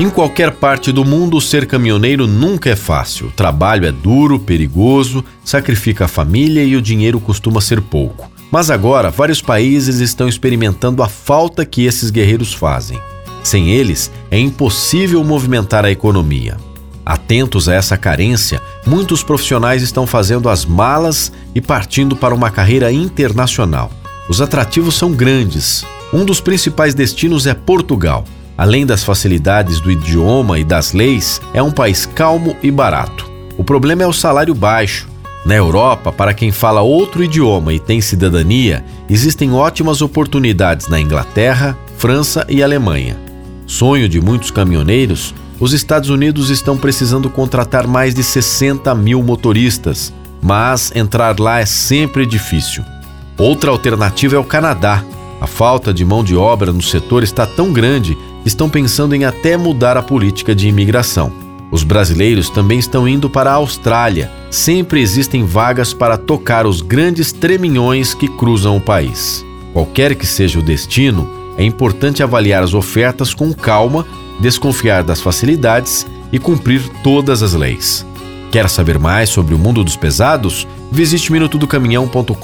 Em qualquer parte do mundo, ser caminhoneiro nunca é fácil. O trabalho é duro, perigoso, sacrifica a família e o dinheiro costuma ser pouco. Mas agora, vários países estão experimentando a falta que esses guerreiros fazem. Sem eles, é impossível movimentar a economia. Atentos a essa carência, muitos profissionais estão fazendo as malas e partindo para uma carreira internacional. Os atrativos são grandes. Um dos principais destinos é Portugal. Além das facilidades do idioma e das leis, é um país calmo e barato. O problema é o salário baixo. Na Europa, para quem fala outro idioma e tem cidadania, existem ótimas oportunidades na Inglaterra, França e Alemanha. Sonho de muitos caminhoneiros, os Estados Unidos estão precisando contratar mais de 60 mil motoristas, mas entrar lá é sempre difícil. Outra alternativa é o Canadá. A falta de mão de obra no setor está tão grande estão pensando em até mudar a política de imigração. Os brasileiros também estão indo para a Austrália. Sempre existem vagas para tocar os grandes treminhões que cruzam o país. Qualquer que seja o destino, é importante avaliar as ofertas com calma, desconfiar das facilidades e cumprir todas as leis. Quer saber mais sobre o mundo dos pesados? Visite minutodocaminhão.com.br.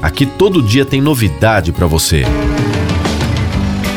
Aqui todo dia tem novidade para você.